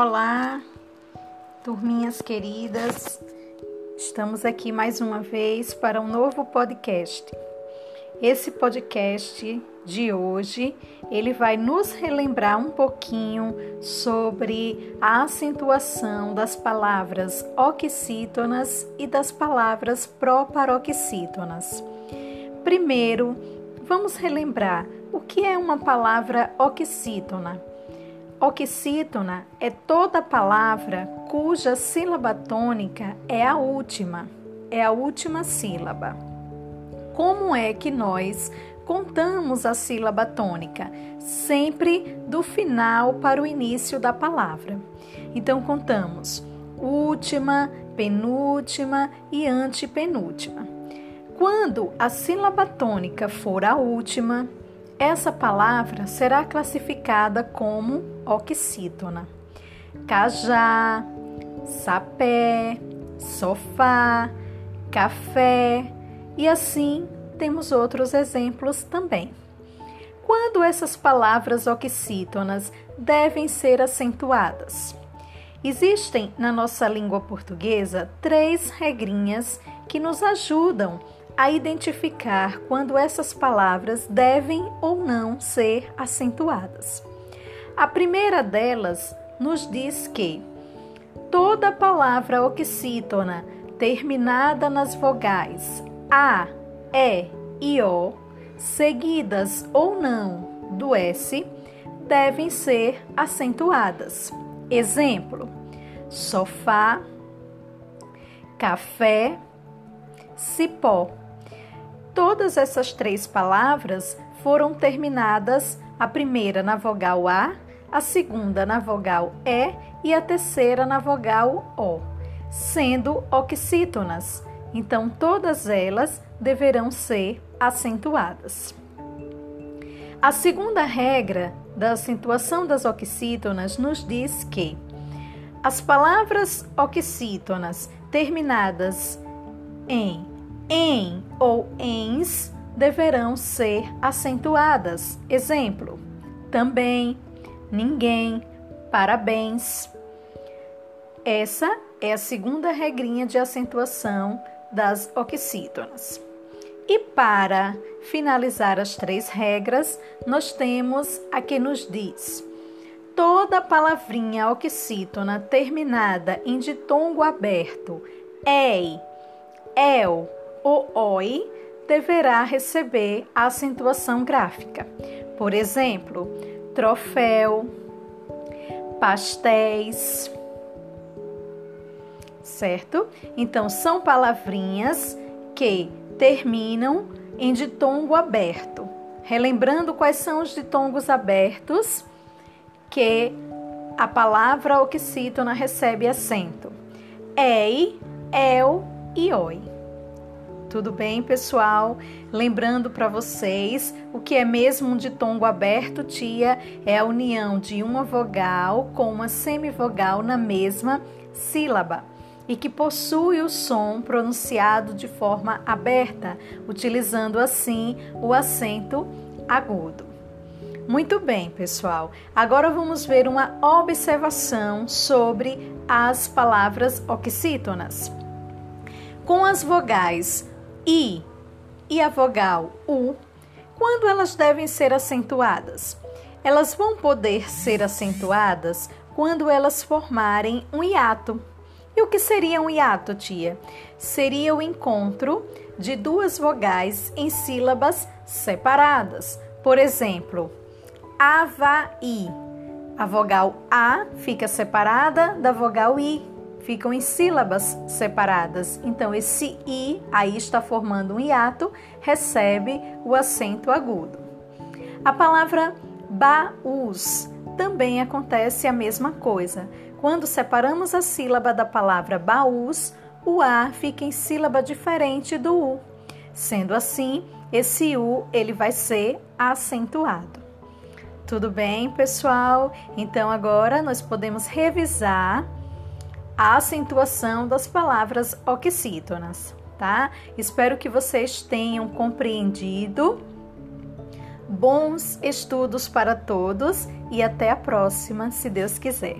Olá, turminhas queridas. Estamos aqui mais uma vez para um novo podcast. Esse podcast de hoje, ele vai nos relembrar um pouquinho sobre a acentuação das palavras oxítonas e das palavras proparoxítonas. Primeiro, vamos relembrar o que é uma palavra oxítona. Oxítona é toda palavra cuja sílaba tônica é a última, é a última sílaba. Como é que nós contamos a sílaba tônica? Sempre do final para o início da palavra. Então contamos última, penúltima e antepenúltima. Quando a sílaba tônica for a última, essa palavra será classificada como oxítona. Cajá, sapé, sofá, café e assim temos outros exemplos também. Quando essas palavras oxítonas devem ser acentuadas? Existem na nossa língua portuguesa três regrinhas que nos ajudam a identificar quando essas palavras devem ou não ser acentuadas. A primeira delas nos diz que toda palavra oxítona terminada nas vogais A, E e O, seguidas ou não do S, devem ser acentuadas. Exemplo: sofá, café, cipó. Todas essas três palavras foram terminadas, a primeira na vogal A, a segunda na vogal E e a terceira na vogal O, sendo oxítonas. Então, todas elas deverão ser acentuadas. A segunda regra da acentuação das oxítonas nos diz que as palavras oxítonas terminadas em em ou ens deverão ser acentuadas. Exemplo: também, ninguém, parabéns. Essa é a segunda regrinha de acentuação das oxítonas. E para finalizar as três regras, nós temos a que nos diz: toda palavrinha oxítona terminada em ditongo aberto, ei, el, o OI deverá receber a acentuação gráfica. Por exemplo, troféu, pastéis, certo? Então, são palavrinhas que terminam em ditongo aberto. Relembrando quais são os ditongos abertos que a palavra oxítona recebe acento: ei, el e oi. Tudo bem, pessoal? Lembrando para vocês, o que é mesmo um ditongo aberto, tia, é a união de uma vogal com uma semivogal na mesma sílaba e que possui o som pronunciado de forma aberta, utilizando assim o acento agudo. Muito bem, pessoal. Agora vamos ver uma observação sobre as palavras oxítonas. Com as vogais I e a vogal U, quando elas devem ser acentuadas? Elas vão poder ser acentuadas quando elas formarem um hiato. E o que seria um hiato, tia? Seria o encontro de duas vogais em sílabas separadas. Por exemplo, Avaí. A vogal A fica separada da vogal I ficam em sílabas separadas. Então, esse i aí está formando um hiato, recebe o acento agudo. A palavra baús também acontece a mesma coisa. Quando separamos a sílaba da palavra baús, o a fica em sílaba diferente do u. Sendo assim, esse u ele vai ser acentuado. Tudo bem, pessoal? Então agora nós podemos revisar a acentuação das palavras oxítonas, tá? Espero que vocês tenham compreendido. Bons estudos para todos e até a próxima, se Deus quiser.